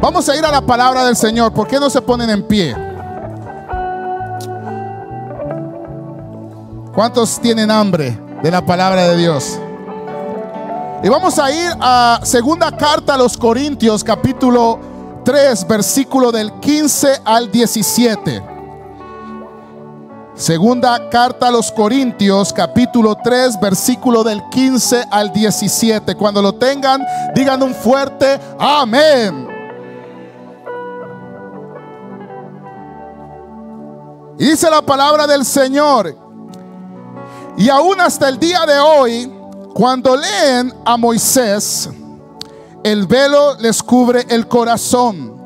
Vamos a ir a la palabra del Señor. ¿Por qué no se ponen en pie? ¿Cuántos tienen hambre de la palabra de Dios? Y vamos a ir a segunda carta a los Corintios, capítulo 3, versículo del 15 al 17. Segunda carta a los Corintios, capítulo 3, versículo del 15 al 17. Cuando lo tengan, digan un fuerte amén. Y dice la palabra del Señor. Y aún hasta el día de hoy, cuando leen a Moisés, el velo les cubre el corazón.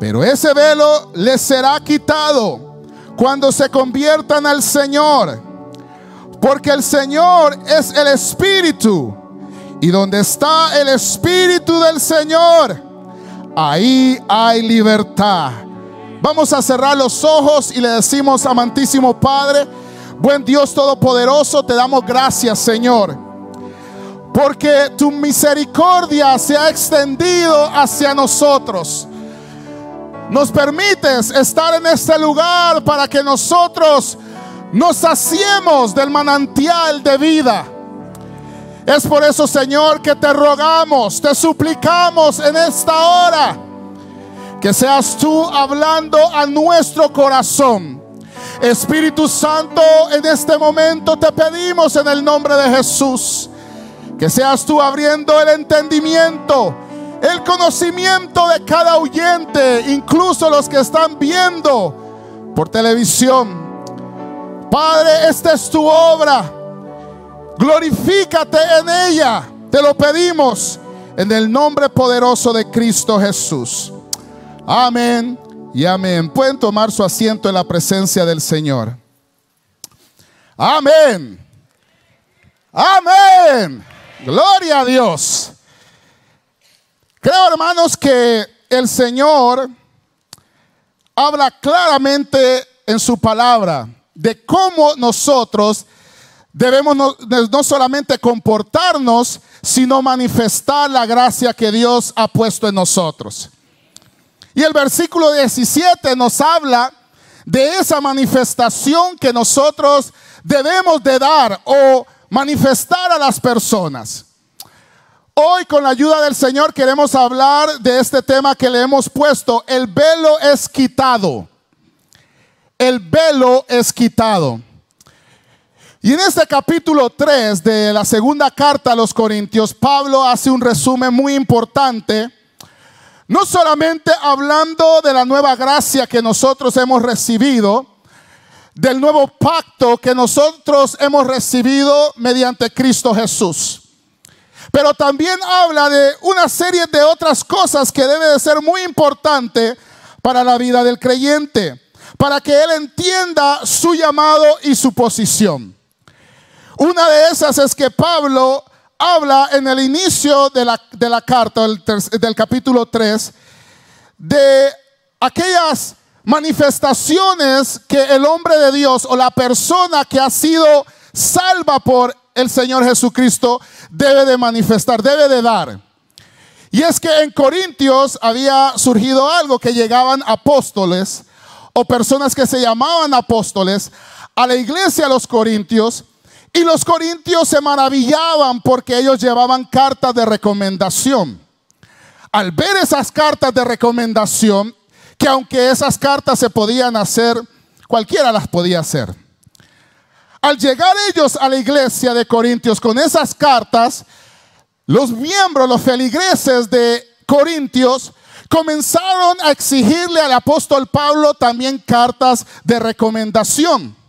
Pero ese velo les será quitado cuando se conviertan al Señor. Porque el Señor es el Espíritu. Y donde está el Espíritu del Señor, ahí hay libertad. Vamos a cerrar los ojos y le decimos, amantísimo Padre, buen Dios Todopoderoso, te damos gracias, Señor. Porque tu misericordia se ha extendido hacia nosotros. Nos permites estar en este lugar para que nosotros nos saciemos del manantial de vida. Es por eso, Señor, que te rogamos, te suplicamos en esta hora que seas tú hablando a nuestro corazón. Espíritu Santo, en este momento te pedimos en el nombre de Jesús que seas tú abriendo el entendimiento, el conocimiento de cada oyente, incluso los que están viendo por televisión. Padre, esta es tu obra. Glorifícate en ella. Te lo pedimos en el nombre poderoso de Cristo Jesús. Amén y amén. Pueden tomar su asiento en la presencia del Señor. Amén. Amén. Gloria a Dios. Creo, hermanos, que el Señor habla claramente en su palabra de cómo nosotros debemos no, no, solamente comportarnos, sino manifestar la gracia que Dios ha puesto en nosotros. Y el versículo 17 nos habla de esa manifestación que nosotros debemos de dar o manifestar a las personas. Hoy con la ayuda del Señor queremos hablar de este tema que le hemos puesto, el velo es quitado. El velo es quitado. Y en este capítulo 3 de la segunda carta a los Corintios, Pablo hace un resumen muy importante no solamente hablando de la nueva gracia que nosotros hemos recibido, del nuevo pacto que nosotros hemos recibido mediante Cristo Jesús. Pero también habla de una serie de otras cosas que debe de ser muy importante para la vida del creyente, para que él entienda su llamado y su posición. Una de esas es que Pablo habla en el inicio de la, de la carta, del, del capítulo 3, de aquellas manifestaciones que el hombre de Dios o la persona que ha sido salva por el Señor Jesucristo debe de manifestar, debe de dar. Y es que en Corintios había surgido algo que llegaban apóstoles o personas que se llamaban apóstoles a la iglesia de los Corintios y los corintios se maravillaban porque ellos llevaban cartas de recomendación. Al ver esas cartas de recomendación, que aunque esas cartas se podían hacer, cualquiera las podía hacer. Al llegar ellos a la iglesia de Corintios con esas cartas, los miembros, los feligreses de Corintios, comenzaron a exigirle al apóstol Pablo también cartas de recomendación.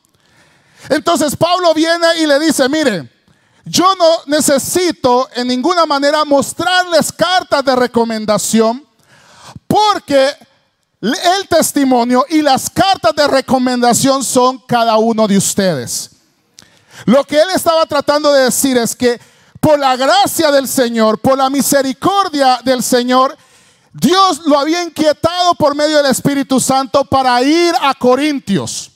Entonces Pablo viene y le dice, mire, yo no necesito en ninguna manera mostrarles cartas de recomendación porque el testimonio y las cartas de recomendación son cada uno de ustedes. Lo que él estaba tratando de decir es que por la gracia del Señor, por la misericordia del Señor, Dios lo había inquietado por medio del Espíritu Santo para ir a Corintios.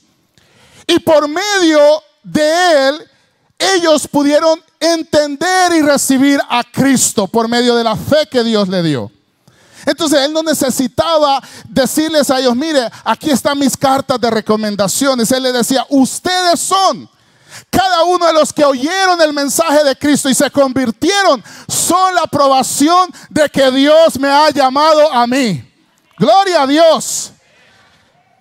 Y por medio de él, ellos pudieron entender y recibir a Cristo por medio de la fe que Dios le dio. Entonces él no necesitaba decirles a ellos, mire, aquí están mis cartas de recomendaciones. Él les decía, ustedes son. Cada uno de los que oyeron el mensaje de Cristo y se convirtieron son la aprobación de que Dios me ha llamado a mí. Gloria a Dios.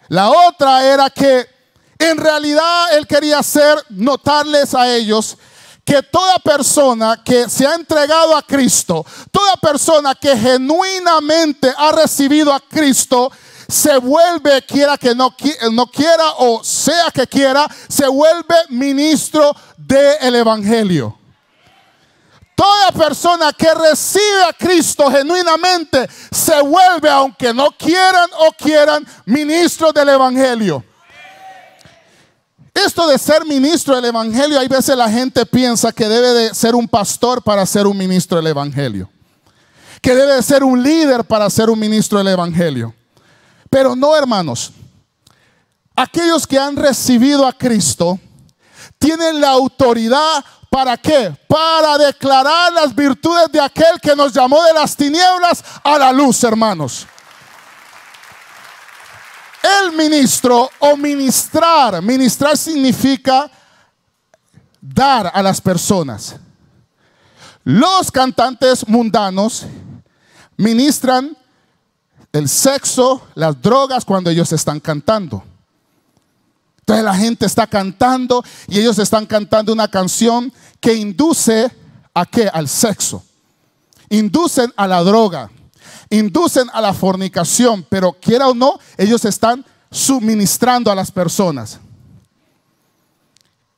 La otra era que en realidad él quería hacer notarles a ellos que toda persona que se ha entregado a Cristo, toda persona que genuinamente ha recibido a Cristo, se vuelve, quiera que no, quiera o sea que quiera, se vuelve ministro del Evangelio. Toda persona que recibe a Cristo genuinamente se vuelve, aunque no quieran o quieran, ministro del Evangelio. Esto de ser ministro del Evangelio, hay veces la gente piensa que debe de ser un pastor para ser un ministro del Evangelio. Que debe de ser un líder para ser un ministro del Evangelio. Pero no, hermanos. Aquellos que han recibido a Cristo tienen la autoridad para qué? Para declarar las virtudes de aquel que nos llamó de las tinieblas a la luz, hermanos el ministro o ministrar. Ministrar significa dar a las personas. Los cantantes mundanos ministran el sexo, las drogas cuando ellos están cantando. Entonces la gente está cantando y ellos están cantando una canción que induce a qué? Al sexo. Inducen a la droga inducen a la fornicación, pero quiera o no, ellos están suministrando a las personas.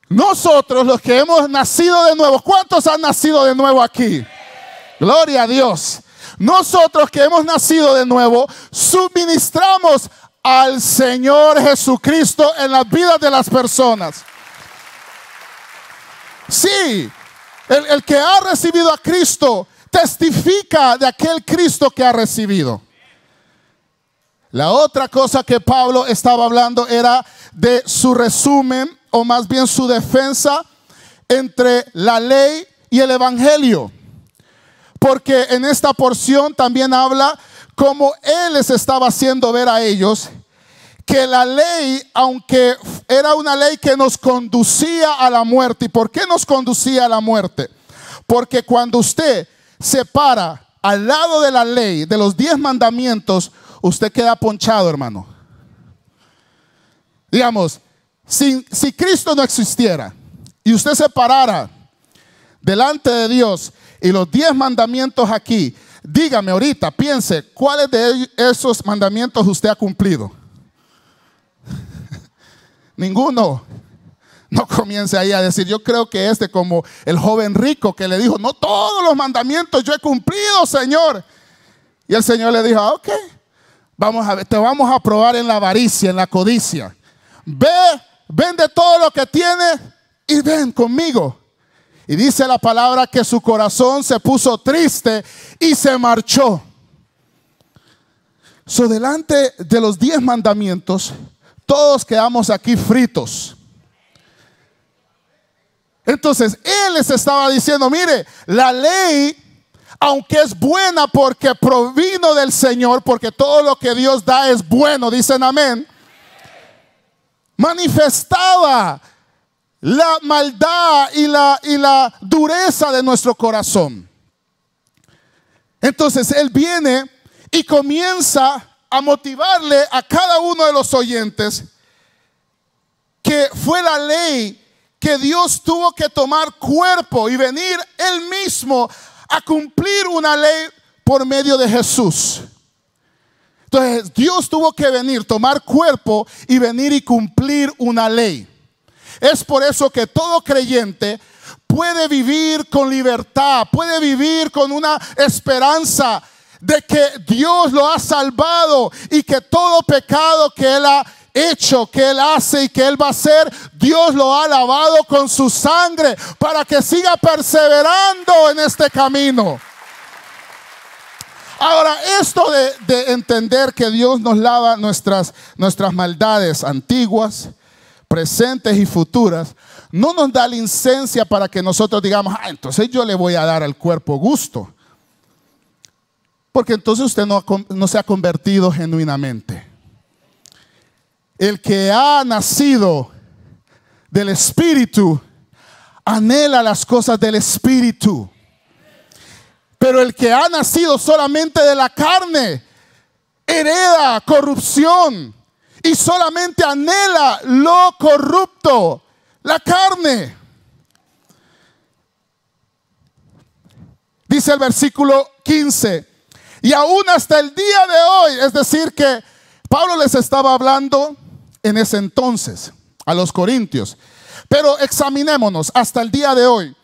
Nosotros los que hemos nacido de nuevo, ¿cuántos han nacido de nuevo aquí? Gloria a Dios. Nosotros que hemos nacido de nuevo, suministramos al Señor Jesucristo en las vidas de las personas. Sí, el, el que ha recibido a Cristo testifica de aquel Cristo que ha recibido. La otra cosa que Pablo estaba hablando era de su resumen, o más bien su defensa entre la ley y el Evangelio. Porque en esta porción también habla como Él les estaba haciendo ver a ellos que la ley, aunque era una ley que nos conducía a la muerte, ¿y por qué nos conducía a la muerte? Porque cuando usted se para al lado de la ley, de los diez mandamientos, usted queda ponchado, hermano. Digamos, si, si Cristo no existiera y usted se parara delante de Dios y los diez mandamientos aquí, dígame ahorita, piense, ¿cuáles de esos mandamientos usted ha cumplido? Ninguno. No comience ahí a decir, yo creo que este como el joven rico que le dijo, no todos los mandamientos yo he cumplido, Señor. Y el Señor le dijo, ah, ok, vamos a ver, te vamos a probar en la avaricia, en la codicia. Ve, vende todo lo que tienes y ven conmigo. Y dice la palabra que su corazón se puso triste y se marchó. So, delante de los diez mandamientos, todos quedamos aquí fritos. Entonces, Él les estaba diciendo, mire, la ley, aunque es buena porque provino del Señor, porque todo lo que Dios da es bueno, dicen amén, manifestaba la maldad y la, y la dureza de nuestro corazón. Entonces Él viene y comienza a motivarle a cada uno de los oyentes que fue la ley que Dios tuvo que tomar cuerpo y venir él mismo a cumplir una ley por medio de Jesús. Entonces Dios tuvo que venir, tomar cuerpo y venir y cumplir una ley. Es por eso que todo creyente puede vivir con libertad, puede vivir con una esperanza de que Dios lo ha salvado y que todo pecado que Él ha hecho, que Él hace y que Él va a hacer, Dios lo ha lavado con su sangre para que siga perseverando en este camino. Ahora, esto de, entender que Dios nos lava nuestras, nuestras maldades antiguas, presentes y futuras, no nos da licencia para que nosotros digamos, ah, entonces yo le voy a dar al cuerpo gusto. Porque entonces usted no se ha convertido genuinamente. El que ha nacido del Espíritu anhela las cosas del Espíritu. Pero el que ha nacido solamente de la carne hereda corrupción y solamente anhela lo corrupto, la carne. Dice el versículo 15, y aún hasta el día de hoy, es decir, que Pablo les estaba hablando en ese entonces a los corintios. Pero examinémonos hasta el día de hoy.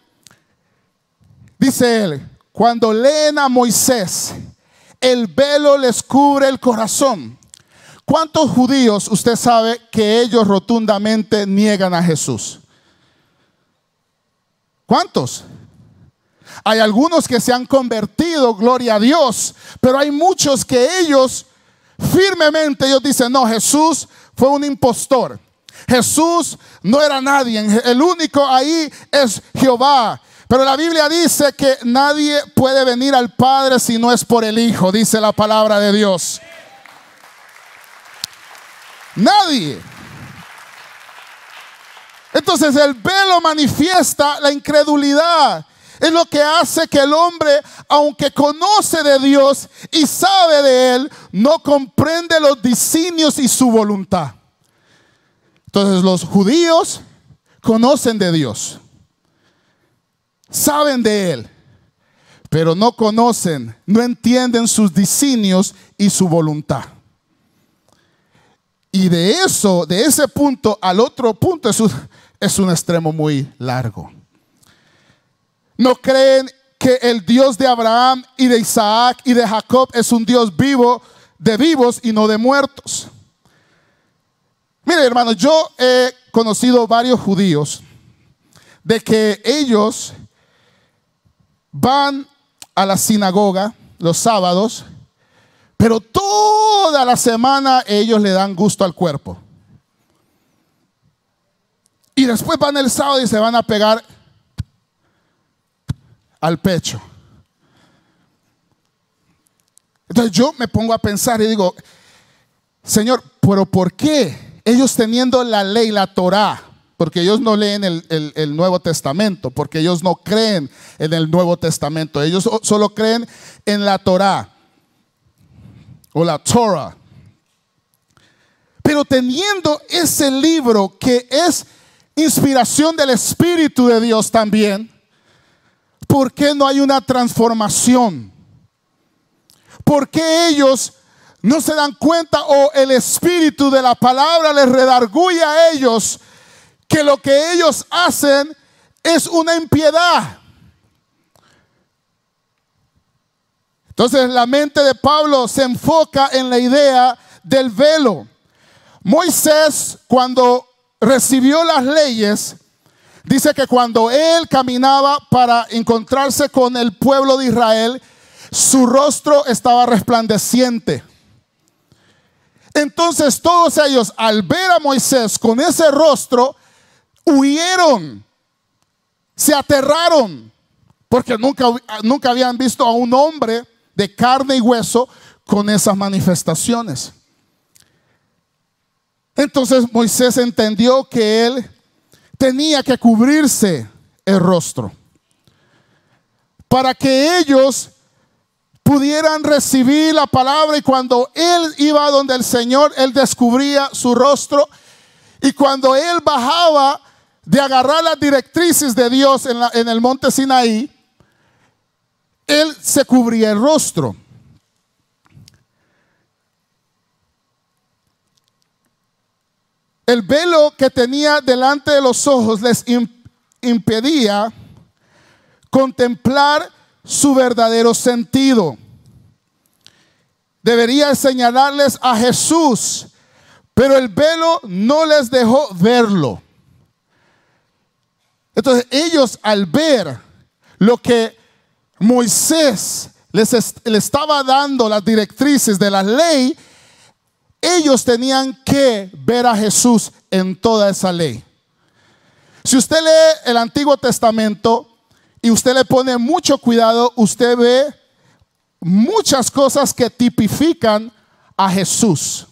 Dice él, cuando leen a Moisés, el velo les cubre el corazón. ¿Cuántos judíos usted sabe que ellos rotundamente niegan a Jesús? ¿Cuántos? Hay algunos que se han convertido, gloria a Dios, pero hay muchos que ellos firmemente ellos dicen, "No, Jesús fue un impostor. Jesús no era nadie, el único ahí es Jehová." Pero la Biblia dice que nadie puede venir al Padre si no es por el Hijo, dice la palabra de Dios. Nadie. Entonces el velo manifiesta la incredulidad. Es lo que hace que el hombre, aunque conoce de Dios y sabe de Él, no comprende los designios y su voluntad. Entonces los judíos conocen de Dios saben de Él, pero no conocen, no entienden sus designios y su voluntad. Y de eso, de ese punto al otro punto es un, es un extremo muy largo. No creen que el Dios de Abraham y de Isaac y de Jacob es un Dios vivo, de vivos y no de muertos. Mire, hermano, yo he conocido varios judíos de que ellos van a la sinagoga los sábados, pero toda la semana ellos le dan gusto al cuerpo. Y después van el sábado y se van a pegar al pecho. Entonces yo me pongo a pensar y digo, Señor, pero ¿por qué ellos teniendo la ley, la Torah, porque ellos no leen el, Nuevo Testamento, porque ellos no creen en el Nuevo Testamento, ellos solo creen en la Torah o la Torah. Pero teniendo ese libro que es inspiración del Espíritu de Dios también, ¿por qué no hay una transformación? ¿Por qué ellos no se dan cuenta o el Espíritu de la palabra les redarguye a ellos? que lo que ellos hacen es una impiedad. Entonces la mente de Pablo se enfoca en la idea del velo. Moisés cuando recibió las leyes, dice que cuando él caminaba para encontrarse con el pueblo de Israel, su rostro estaba resplandeciente. Entonces todos ellos al ver a Moisés con ese rostro, huyeron, se aterraron, porque nunca, nunca habían visto a un hombre de carne y hueso con esas manifestaciones. Entonces Moisés entendió que él tenía que cubrirse el rostro para que ellos pudieran recibir la palabra y cuando él iba donde el Señor, él descubría su rostro y cuando él bajaba de agarrar las directrices de Dios en, el monte Sinaí, él se cubría el rostro. El velo que tenía delante de los ojos les impedía contemplar su verdadero sentido. Debería señalarles a Jesús, pero el velo no les dejó verlo. Entonces ellos al ver lo que Moisés les, estaba dando las directrices de la ley, ellos tenían que ver a Jesús en toda esa ley. Si usted lee el Antiguo Testamento y usted le pone mucho cuidado, usted ve muchas cosas que tipifican a Jesús.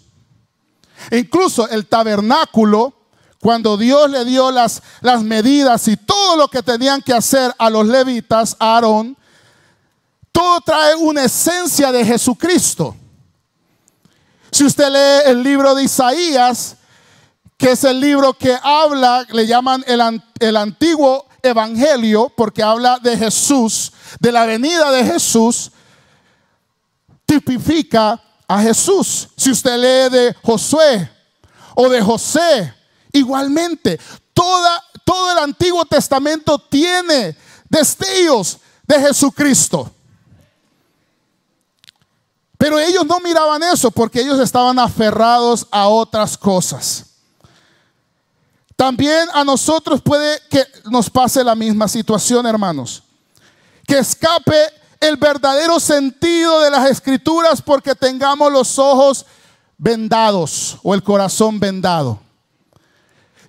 Incluso el tabernáculo, cuando Dios le dio las, las medidas y todo lo que tenían que hacer a los levitas, a Aarón, todo trae una esencia de Jesucristo. Si usted lee el libro de Isaías, que es el libro que habla, le llaman el, el antiguo evangelio, porque habla de Jesús, de la venida de Jesús, tipifica a Jesús. Si usted lee de Josué o de José, igualmente, toda, todo el Antiguo Testamento tiene destellos de Jesucristo. Pero ellos no miraban eso porque ellos estaban aferrados a otras cosas. También a nosotros puede que nos pase la misma situación, hermanos. Que escape el verdadero sentido de las escrituras porque tengamos los ojos vendados o el corazón vendado.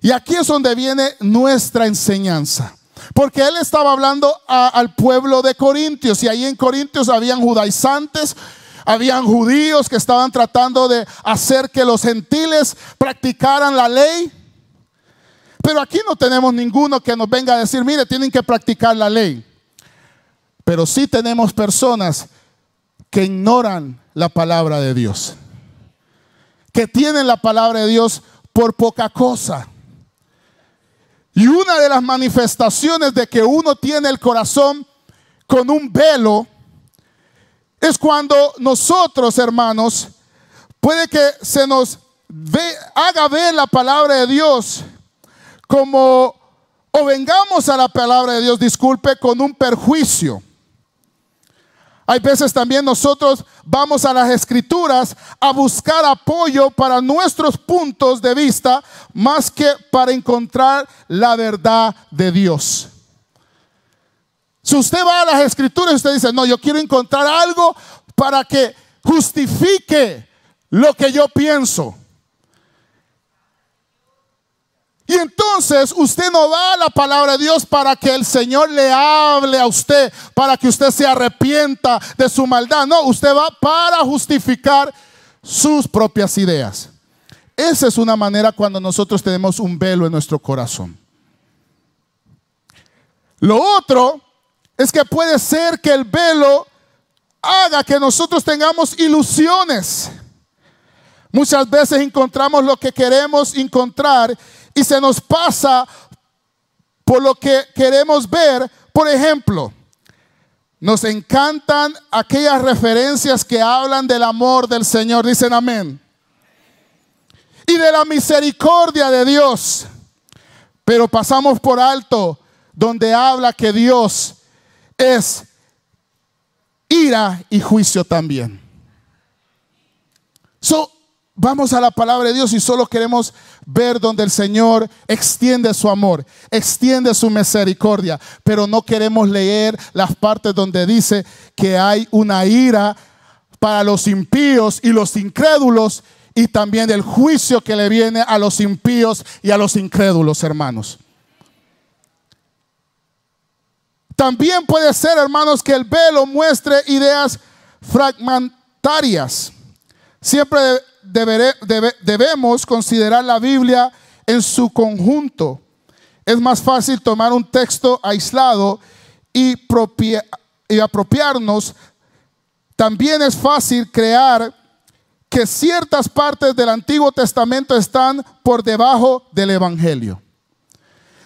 Y aquí es donde viene nuestra enseñanza. Porque él estaba hablando al pueblo de Corintios y ahí en Corintios habían judaizantes, habían judíos que estaban tratando de hacer que los gentiles practicaran la ley. Pero aquí no tenemos ninguno que nos venga a decir, mire, tienen que practicar la ley. Pero sí tenemos personas que ignoran la palabra de Dios. Que tienen la palabra de Dios por poca cosa. Y una de las manifestaciones de que uno tiene el corazón con un velo es cuando nosotros, hermanos, puede que se nos haga ver la palabra de Dios como o vengamos a la palabra de Dios, disculpe, con un perjuicio. Hay veces también nosotros vamos a las escrituras a buscar apoyo para nuestros puntos de vista más que para encontrar la verdad de Dios. Si usted va a las escrituras y usted dice, no, yo quiero encontrar algo para que justifique lo que yo pienso. Y entonces usted no va a la palabra de Dios para que el Señor le hable a usted, para que usted se arrepienta de su maldad. No, usted va para justificar sus propias ideas. Esa es una manera cuando nosotros tenemos un velo en nuestro corazón. Lo otro es que puede ser que el velo haga que nosotros tengamos ilusiones. Muchas veces encontramos lo que queremos encontrar y se nos pasa por lo que queremos ver. Por ejemplo, nos encantan aquellas referencias que hablan del amor del Señor. Dicen amén. Y de la misericordia de Dios. Pero pasamos por alto donde habla que Dios es ira y juicio también. So, Vamos a la palabra de Dios y solo queremos ver donde el Señor extiende su amor, extiende su misericordia, pero no queremos leer las partes donde dice que hay una ira para los impíos y los incrédulos y también el juicio que le viene a los impíos y a los incrédulos, hermanos. También puede ser, hermanos, que el velo muestre ideas fragmentarias. Siempre debemos considerar la Biblia en su conjunto. Es más fácil tomar un texto aislado y, y apropiarnos. También es fácil crear que ciertas partes del Antiguo Testamento están por debajo del Evangelio.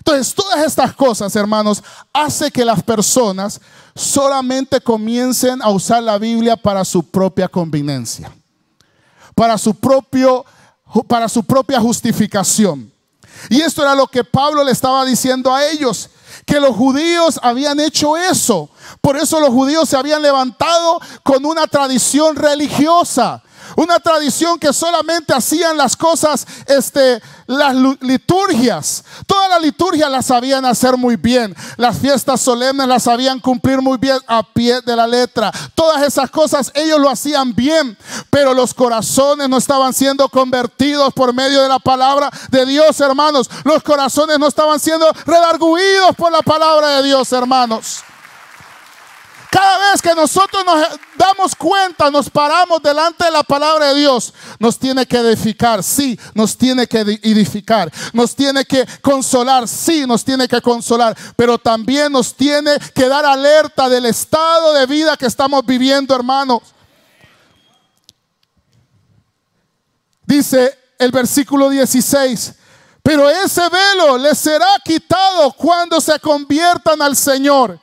Entonces, todas estas cosas, hermanos, hace que las personas solamente comiencen a usar la Biblia para su propia conveniencia para su, propio, para su propia justificación. Y esto era lo que Pablo le estaba diciendo a ellos, que los judíos habían hecho eso. Por eso los judíos se habían levantado con una tradición religiosa. Una tradición que solamente hacían las cosas, este, las liturgias. Todas las liturgias las sabían hacer muy bien. Las fiestas solemnes las sabían cumplir muy bien a pie de la letra. Todas esas cosas ellos lo hacían bien, pero los corazones no estaban siendo convertidos por medio de la palabra de Dios, hermanos. Los corazones no estaban siendo redarguidos por la palabra de Dios, hermanos. Cada vez que nosotros nos damos cuenta, nos paramos delante de la palabra de Dios, nos tiene que edificar, sí, nos tiene que edificar, nos tiene que consolar, sí, nos tiene que consolar, pero también nos tiene que dar alerta del estado de vida que estamos viviendo, hermanos. Dice el versículo 16, pero ese velo les será quitado cuando se conviertan al Señor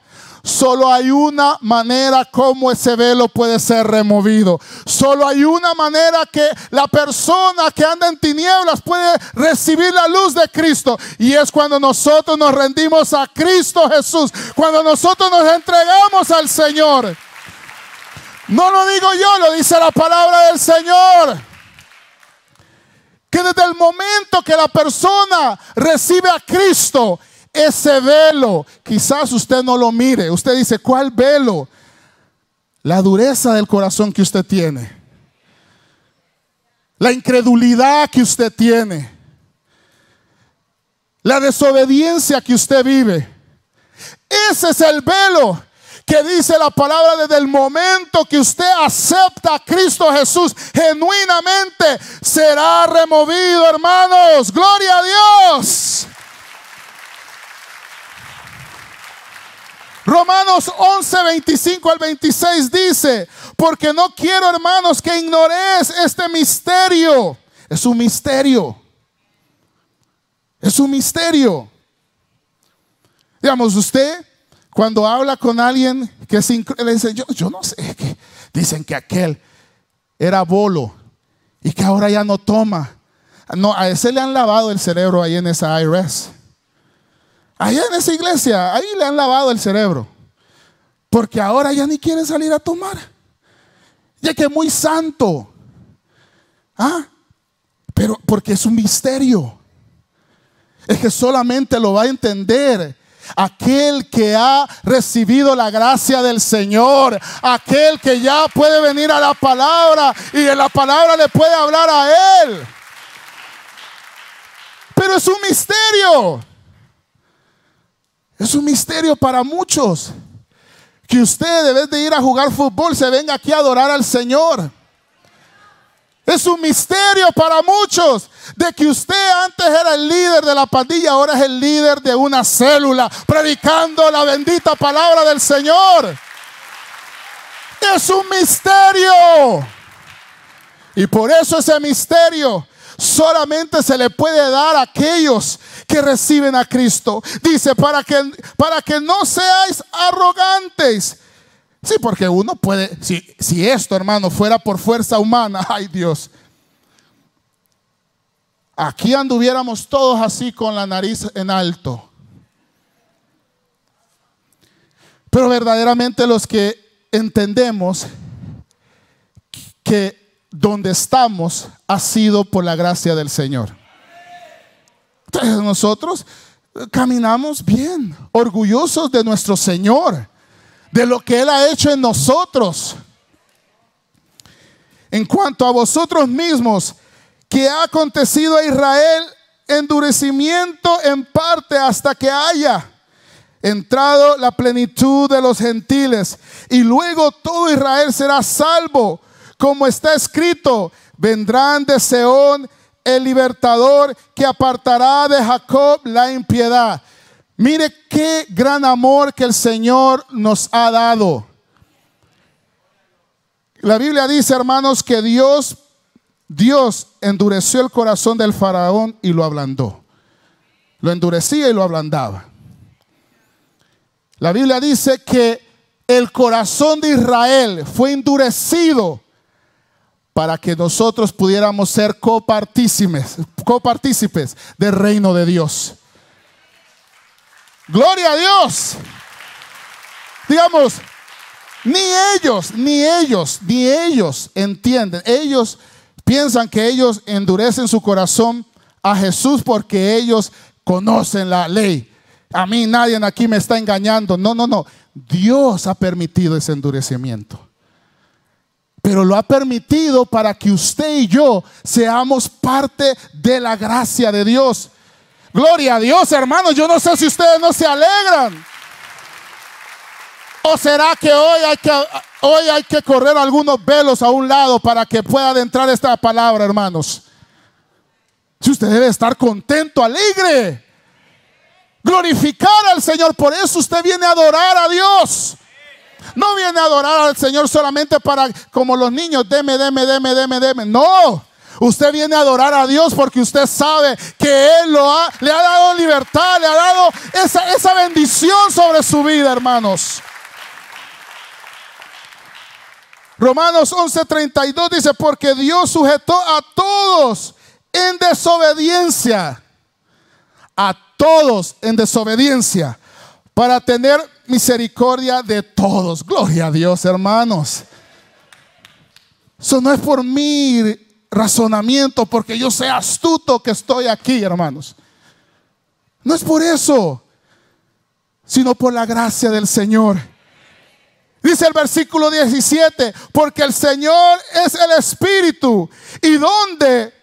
Solo hay una manera como ese velo puede ser removido. Solo hay una manera que la persona que anda en tinieblas puede recibir la luz de Cristo. Y es cuando nosotros nos rendimos a Cristo Jesús. Cuando nosotros nos entregamos al Señor. No lo digo yo, lo dice la palabra del Señor. Que desde el momento que la persona recibe a Cristo, ese velo, quizás usted no lo mire. Usted dice, ¿cuál velo? La dureza del corazón que usted tiene. La incredulidad que usted tiene. La desobediencia que usted vive. Ese es el velo que dice la palabra desde el momento que usted acepta a Cristo Jesús genuinamente será removido, hermanos. Gloria a Dios. Romanos 11, 25 al 26 dice, porque no quiero hermanos que ignoréis este misterio. Es un misterio. Es un misterio. Digamos, usted cuando habla con alguien que se le dice, yo, yo no sé, que dicen que aquel era bolo y que ahora ya no toma. No, a ese le han lavado el cerebro ahí en esa IRS. Allá en esa iglesia, ahí le han lavado el cerebro. Porque ahora ya ni quiere salir a tomar. Ya que es muy santo. ¿Ah? Pero porque es un misterio. Es que solamente lo va a entender aquel que ha recibido la gracia del Señor, aquel que ya puede venir a la palabra y en la palabra le puede hablar a él. Pero es un misterio. Es un misterio para muchos. Que usted, debe de ir a jugar fútbol, se venga aquí a adorar al Señor. Es un misterio para muchos de que usted antes era el líder de la pandilla, ahora es el líder de una célula, predicando la bendita palabra del Señor. Es un misterio. Y por eso ese misterio solamente se le puede dar a aquellos que reciben a Cristo. Dice, para que, para que no seáis arrogantes. Sí, porque uno puede, si, si esto hermano fuera por fuerza humana, ay Dios, aquí anduviéramos todos así con la nariz en alto. Pero verdaderamente los que entendemos que donde estamos ha sido por la gracia del Señor. Entonces nosotros caminamos bien, orgullosos de nuestro Señor, de lo que Él ha hecho en nosotros. En cuanto a vosotros mismos, que ha acontecido a Israel endurecimiento en parte hasta que haya entrado la plenitud de los gentiles y luego todo Israel será salvo como está escrito, vendrán de Seón el libertador que apartará de Jacob la impiedad. Mire qué gran amor que el Señor nos ha dado. La Biblia dice, hermanos, que Dios, Dios endureció el corazón del faraón y lo ablandó. Lo endurecía y lo ablandaba. La Biblia dice que el corazón de Israel fue endurecido para que nosotros pudiéramos ser copartícipes, copartícipes del reino de Dios. Gloria a Dios. Digamos, ni ellos, ni ellos, ni ellos entienden. Ellos piensan que ellos endurecen su corazón a Jesús porque ellos conocen la ley. A mí nadie aquí me está engañando. No, no, no. Dios ha permitido ese endurecimiento pero lo ha permitido para que usted y yo seamos parte de la gracia de Dios. Gloria a Dios, hermanos. Yo no sé si ustedes no se alegran. ¿O será que hoy hay que, hoy hay que correr algunos velos a un lado para que pueda adentrar esta palabra, hermanos? Si usted debe estar contento, alegre, glorificar al Señor. Por eso usted viene a adorar a Dios. No viene a adorar al Señor solamente para, como los niños, deme, deme, deme, deme, deme. No. Usted viene a adorar a Dios porque usted sabe que Él lo ha, le ha dado libertad, le ha dado esa, esa bendición sobre su vida, hermanos. Romanos 11:32 dice, porque Dios sujetó a todos en desobediencia, a todos en desobediencia, para tener misericordia de todos. Gloria a Dios, hermanos. Eso no es por mi razonamiento, porque yo sea astuto que estoy aquí, hermanos. No es por eso, sino por la gracia del Señor. Dice el versículo 17, porque el Señor es el Espíritu. ¿Y donde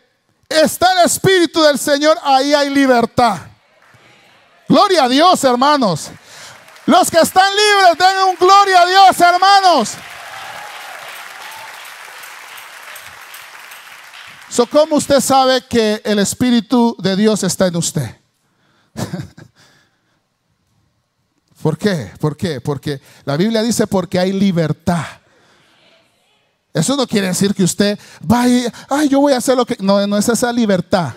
está el Espíritu del Señor? Ahí hay libertad. Gloria a Dios, hermanos. Los que están libres, den un gloria a Dios, hermanos. So, ¿Cómo usted sabe que el Espíritu de Dios está en usted? ¿Por qué? ¿Por qué? Porque la Biblia dice porque hay libertad. Eso no quiere decir que usted vaya, ay, yo voy a hacer lo que... No, no es esa libertad.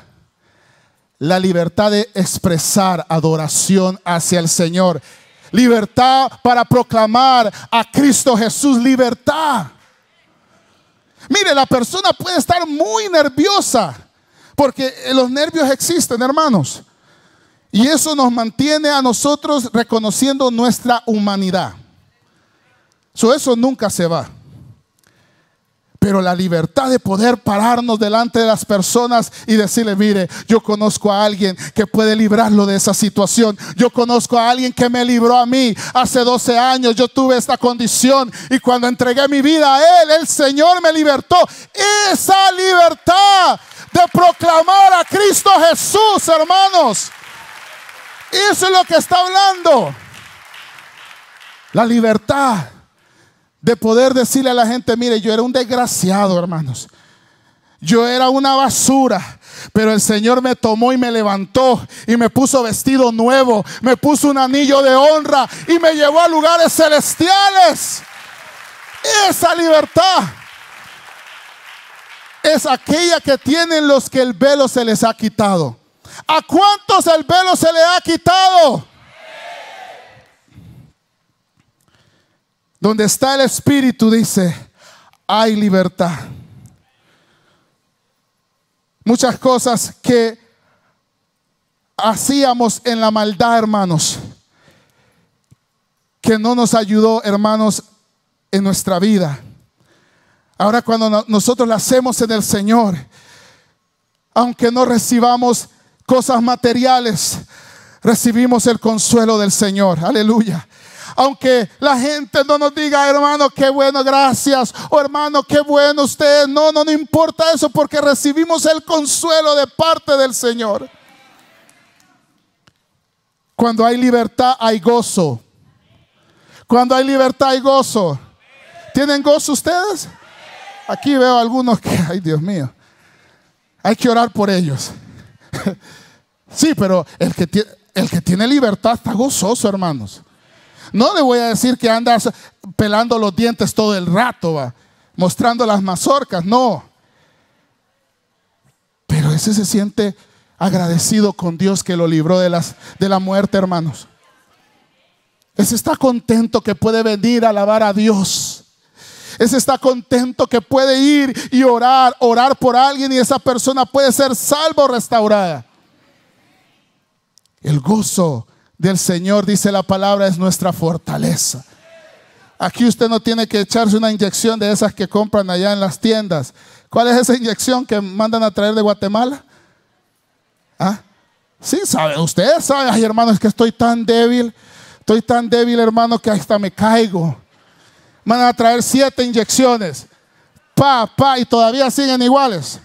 La libertad de expresar adoración hacia el Señor. Libertad para proclamar a Cristo Jesús. Libertad. Mire, la persona puede estar muy nerviosa. Porque los nervios existen, hermanos. Y eso nos mantiene a nosotros reconociendo nuestra humanidad. eso nunca se va. Pero la libertad de poder pararnos delante de las personas y decirle, mire, yo conozco a alguien que puede librarlo de esa situación. Yo conozco a alguien que me libró a mí. Hace 12 años yo tuve esta condición y cuando entregué mi vida a Él, el Señor me libertó. Esa libertad de proclamar a Cristo Jesús, hermanos eso es lo que está hablando. La libertad de poder decirle a la gente, mire, yo era un desgraciado, hermanos. Yo era una basura, pero el Señor me tomó y me levantó y me puso vestido nuevo, me puso un anillo de honra y me llevó a lugares celestiales. Esa libertad es aquella que tienen los que el velo se les ha quitado. ¿A cuántos el velo se le ha quitado? Donde está el Espíritu, dice, hay libertad. Muchas cosas que hacíamos en la maldad, hermanos, que no nos ayudó, hermanos, en nuestra vida. Ahora cuando nosotros la hacemos en el Señor, aunque no recibamos cosas materiales, recibimos el consuelo del Señor. Aleluya. Aunque la gente no nos diga, hermano, qué bueno, gracias. O hermano, qué bueno usted. No, no, no importa eso porque recibimos el consuelo de parte del Señor. Cuando hay libertad, hay gozo. Cuando hay libertad, hay gozo. ¿Tienen gozo ustedes? Aquí veo algunos que, ay Dios mío, hay que orar por ellos. Sí, pero el que, tiene, el que tiene libertad está gozoso, hermanos. No le voy a decir que andas pelando los dientes todo el rato, va, mostrando las mazorcas, no. Pero ese se siente agradecido con Dios que lo libró de, de la muerte, hermanos. Ese está contento que puede venir a alabar a Dios. Ese está contento que puede ir y orar, orar por alguien y esa persona puede ser salvo restaurada. El gozo del Señor, dice la palabra, es nuestra fortaleza. Aquí usted no tiene que echarse una inyección de esas que compran allá en las tiendas. ¿Cuál es esa inyección que mandan a traer de Guatemala? ¿Ah? Sí, sabe, usted sabe, ay hermano, es que estoy tan débil, estoy tan débil hermano que hasta me caigo. Mandan a traer siete inyecciones, pa, pa, y todavía siguen iguales.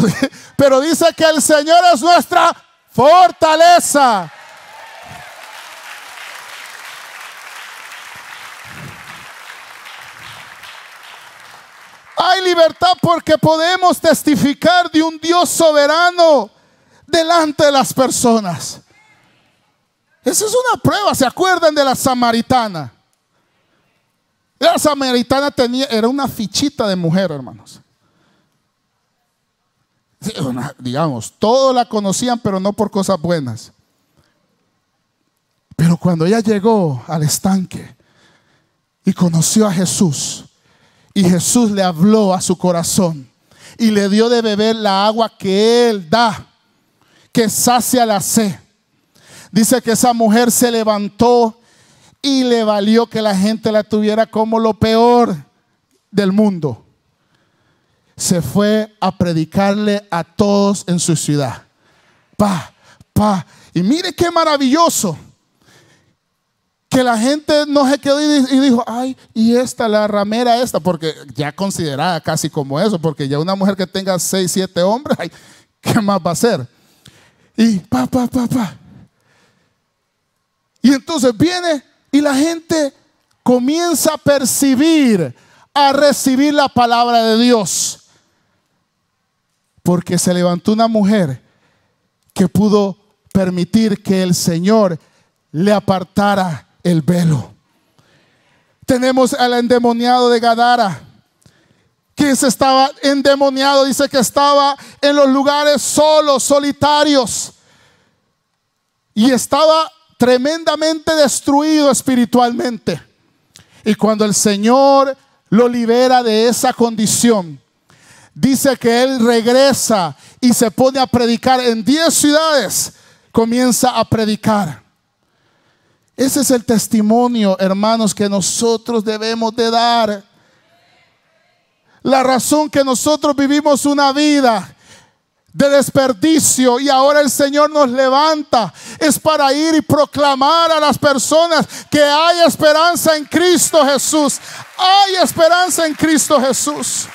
Pero, dice que el Señor es nuestra fortaleza. Hay libertad porque podemos testificar de un Dios soberano delante de las personas. Esa es una prueba, ¿se acuerdan de la samaritana? La samaritana tenía, era una fichita de mujer, hermanos. digamos, todos la conocían, pero no por cosas buenas. Pero cuando ella llegó al estanque y conoció a Jesús, y Jesús le habló a su corazón y le dio de beber la agua que Él da, que sacia la sed. Dice que esa mujer se levantó y le valió que la gente la tuviera como lo peor del mundo. Se fue a predicarle a todos en su ciudad. Pa, pa. Y mire qué maravilloso. Que la gente no se quedó y dijo, ay, y esta, la ramera esta, porque ya considerada casi como eso, porque ya una mujer que tenga seis, siete hombres, ay, ¿qué más va a hacer? Y pa, pa, pa, pa. Y entonces viene y la gente comienza a percibir, a recibir la palabra de Dios. Porque se levantó una mujer que pudo permitir que el Señor le apartara el velo. Tenemos al endemoniado de Gadara, que se estaba endemoniado, dice que estaba en los lugares solos, solitarios, y estaba tremendamente destruido espiritualmente. Y cuando el Señor lo libera de esa condición, dice que Él regresa y se pone a predicar en 10 ciudades, comienza a predicar. Ese es el testimonio, hermanos, que nosotros debemos de dar. La razón que nosotros vivimos una vida de desperdicio y ahora el Señor nos levanta es para ir y proclamar a las personas que hay esperanza en Cristo Jesús. Hay esperanza en Cristo Jesús.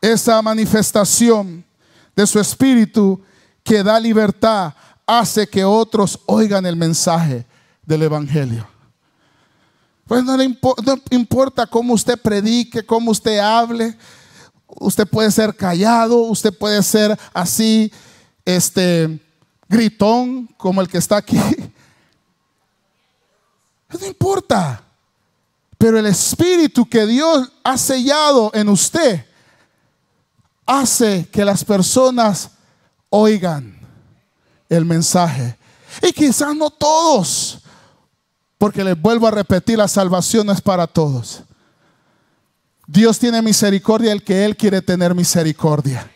Esa manifestación de su espíritu que da libertad hace que otros oigan el mensaje del Evangelio. Pues no, le importa cómo usted predique, cómo usted hable. Usted puede ser callado, usted puede ser así, este, gritón como el que está aquí. No importa. Pero el espíritu que Dios ha sellado en usted hace que las personas oigan el mensaje. Y quizás no todos, porque les vuelvo a repetir, la salvación no es para todos. Dios tiene misericordia el que Él quiere tener misericordia.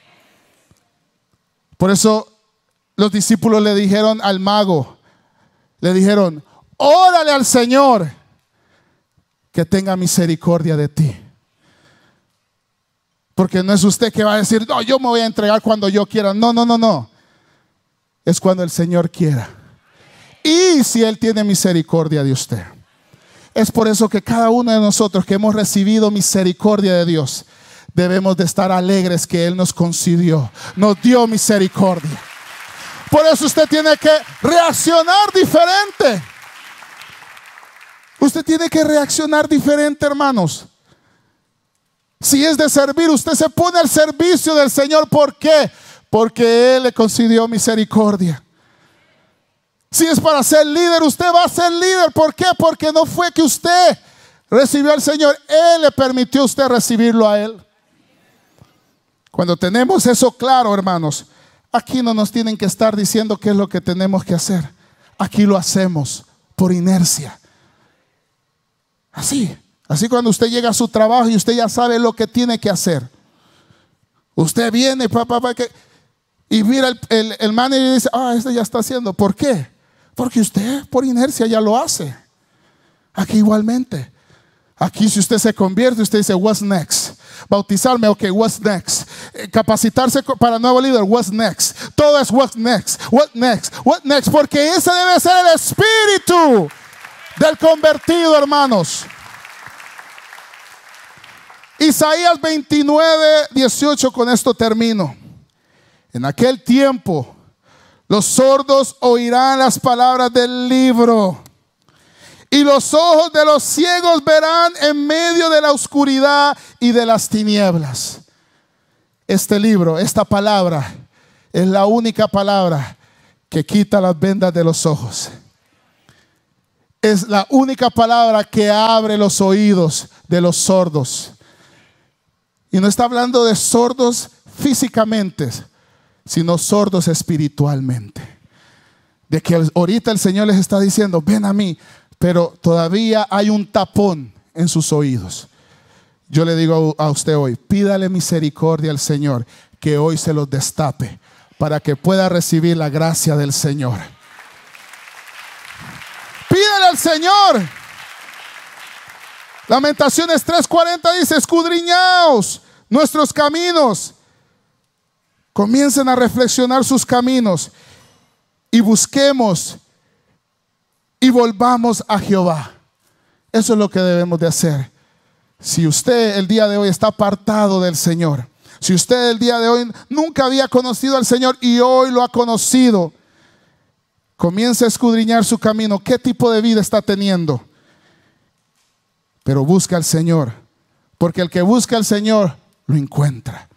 Por eso los discípulos le dijeron al mago, le dijeron, órale al Señor que tenga misericordia de ti. Porque no es usted que va a decir, no, yo me voy a entregar cuando yo quiera. No, no, no, no. Es cuando el Señor quiera y si Él tiene misericordia de usted. Es por eso que cada uno de nosotros que hemos recibido misericordia de Dios, debemos de estar alegres que Él nos concedió, nos dio misericordia. Por eso usted tiene que reaccionar diferente. Usted tiene que reaccionar diferente, hermanos. Si es de servir, usted se pone al servicio del Señor. ¿Por qué? Porque Él le concedió misericordia. Si es para ser líder, usted va a ser líder. ¿Por qué? Porque no fue que usted recibió al Señor, Él le permitió a usted recibirlo a Él. Cuando tenemos eso claro, hermanos, aquí no nos tienen que estar diciendo qué es lo que tenemos que hacer. Aquí lo hacemos por inercia. Así, así cuando usted llega a su trabajo y usted ya sabe lo que tiene que hacer. Usted viene, y mira el, el, el manager y dice, ah, este ya está haciendo. ¿Por qué? Porque usted por inercia ya lo hace. Aquí igualmente. Aquí si usted se convierte, usted dice, what's next? Bautizarme, ok, what's next? Eh, capacitarse para nuevo líder, what's next? Todo es what's next, what next, what next, porque ese debe ser el espíritu del convertido, hermanos. Isaías 29, 18, con esto termino. En aquel tiempo los sordos oirán las palabras del libro Y los ojos de los ciegos verán en medio de la oscuridad y de las tinieblas. Este libro, esta palabra, es la única palabra que quita las vendas de los ojos. Es la única palabra que abre los oídos de los sordos. Y no está hablando de sordos físicamente, sino sordos espiritualmente. De que ahorita el Señor les está diciendo, ven a mí, pero todavía hay un tapón en sus oídos. Yo le digo a usted hoy, pídale misericordia al Señor, que hoy se los destape para que pueda recibir la gracia del Señor. Pídale al Señor. Lamentaciones 3:40 dice, escudriñaos nuestros caminos. Comiencen a reflexionar sus caminos y busquemos y volvamos a Jehová. Eso es lo que debemos de hacer. Si usted el día de hoy está apartado del Señor, si usted el día de hoy nunca había conocido al Señor y hoy lo ha conocido, comience a escudriñar su camino, qué tipo de vida está teniendo. Pero busca al Señor, porque el que busca al Señor lo encuentra.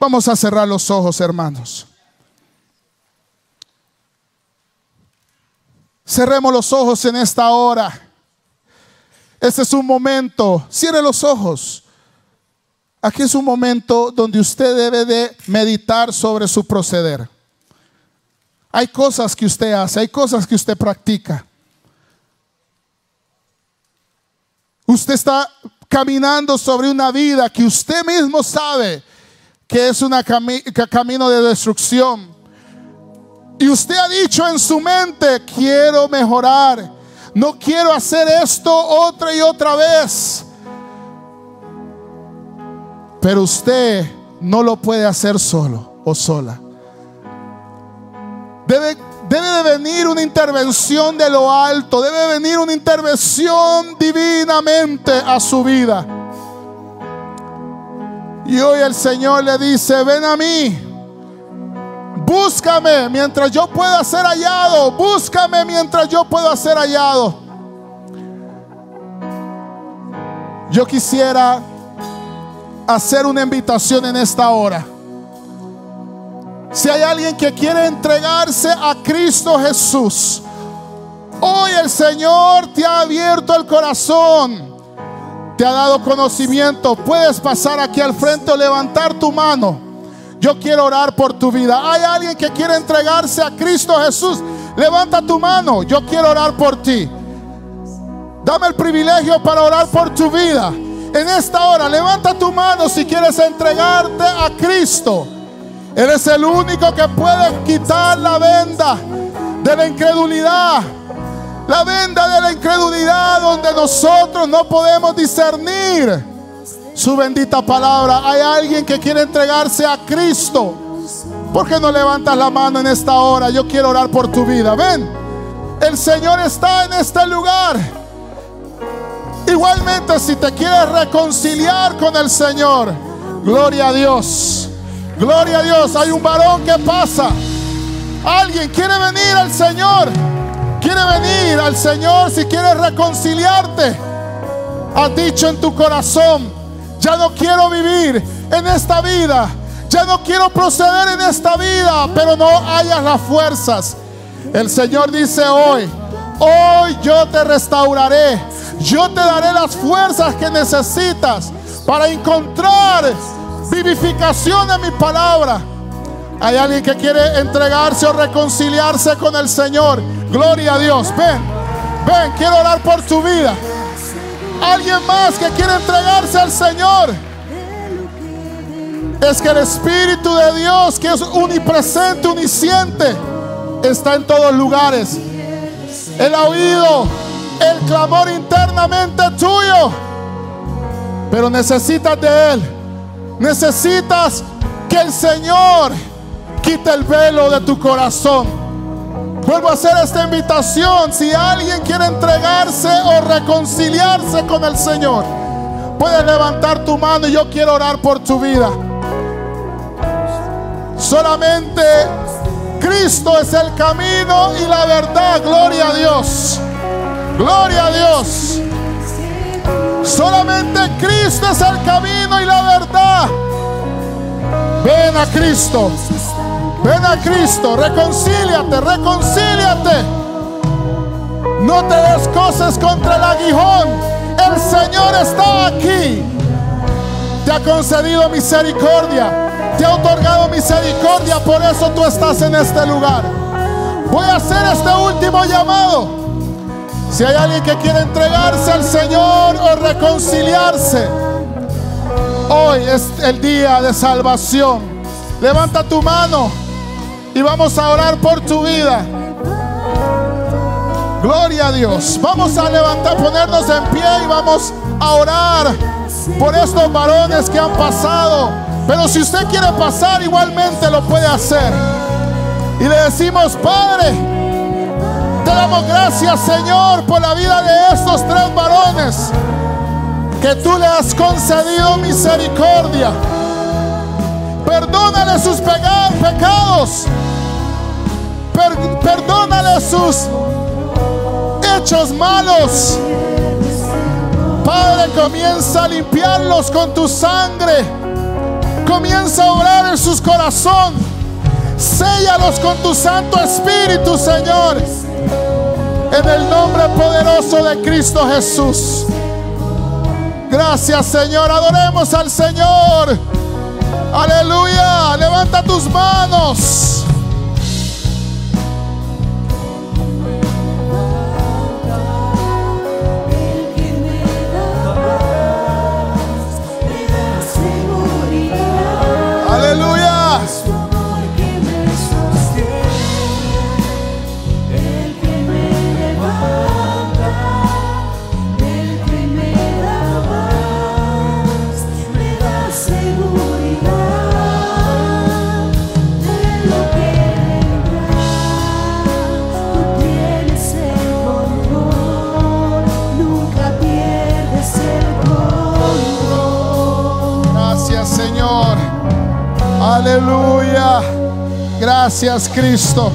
Vamos a cerrar los ojos, hermanos. Cerremos los ojos en esta hora. Este es un momento. Cierre los ojos. Aquí es un momento donde usted debe de meditar sobre su proceder. Hay cosas que usted hace, hay cosas que usted practica. Usted está caminando sobre una vida que usted mismo sabe que es un camino de destrucción. Y usted ha dicho en su mente, quiero mejorar, no quiero hacer esto otra y otra vez. Pero usted no lo puede hacer solo o sola. Debe, debe de venir una intervención de lo alto, debe venir una intervención divinamente a su vida. Y hoy el Señor le dice, ven a mí, búscame mientras yo pueda ser hallado, búscame mientras yo pueda ser hallado. Yo quisiera hacer una invitación en esta hora. Si hay alguien que quiere entregarse a Cristo Jesús, hoy el Señor te ha abierto el corazón, te ha dado conocimiento. Puedes pasar aquí al frente o levantar tu mano. Yo quiero orar por tu vida. Hay alguien que quiere entregarse a Cristo Jesús. Levanta tu mano. Yo quiero orar por ti. Dame el privilegio para orar por tu vida en esta hora, levanta tu mano si quieres entregarte a Cristo. Él es el único que puede quitar la venda de la incredulidad. La venda de la incredulidad donde nosotros no podemos discernir su bendita palabra. Hay alguien que quiere entregarse a Cristo. ¿Por qué no levantas la mano en esta hora? Yo quiero orar por tu vida. Ven, el Señor está en este lugar. Igualmente, si te quieres reconciliar con el Señor, gloria a Dios. Gloria a Dios. Hay un varón que pasa. Alguien quiere venir al Señor. Quiere venir al Señor si quieres reconciliarte. Has dicho en tu corazón, ya no quiero vivir en esta vida. Ya no quiero proceder en esta vida, pero no hayas las fuerzas. El Señor dice hoy, hoy yo te restauraré yo te daré las fuerzas que necesitas para encontrar vivificación en mi palabra. Hay alguien que quiere entregarse o reconciliarse con el Señor. Gloria a Dios. Ven, ven, quiero orar por tu vida. Alguien más que quiere entregarse al Señor. Es que el Espíritu de Dios, que es unipresente, uniciente, está en todos lugares. El oído el clamor internamente tuyo. Pero necesitas de Él. Necesitas que el Señor quite el velo de tu corazón. Vuelvo a hacer esta invitación. Si alguien quiere entregarse o reconciliarse con el Señor, puedes levantar tu mano y yo quiero orar por tu vida. Solamente Cristo es el camino y la verdad. Gloria a Dios. Gloria a Dios. Solamente Cristo es el camino. Ven a Cristo. Ven a Cristo. Reconcíliate, reconcíliate. No te des cosas contra el aguijón. El Señor está aquí. Te ha concedido misericordia. Te ha otorgado misericordia. Por eso tú estás en este lugar. Voy a hacer este último llamado. Si hay alguien que quiere entregarse al Señor o reconciliarse, hoy es el día de salvación. Levanta tu mano y vamos a orar por tu vida. Gloria a Dios. Vamos a levantar, ponernos en pie y vamos a orar por estos varones que han pasado. Pero si usted quiere pasar, igualmente lo puede hacer. Y le decimos, Padre, te damos gracias, Señor, por la vida de estos tres varones que tú le has concedido misericordia. Perdónale sus pecados. perdónale sus hechos malos. Padre, comienza a limpiarlos con tu sangre. Comienza a orar en sus corazones. Séllalos con tu Santo Espíritu, Señor. En el nombre poderoso de Cristo Jesús. Gracias Señor. Adoremos al Señor. Aleluya. Levanta tus manos. Aleluya. Gracias Cristo.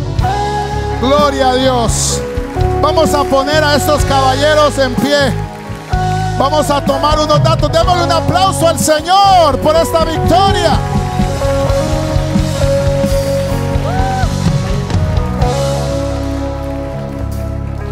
Gloria a Dios. Vamos a poner a estos caballeros en pie. Vamos a tomar unos datos. Démosle un aplauso al Señor por esta victoria.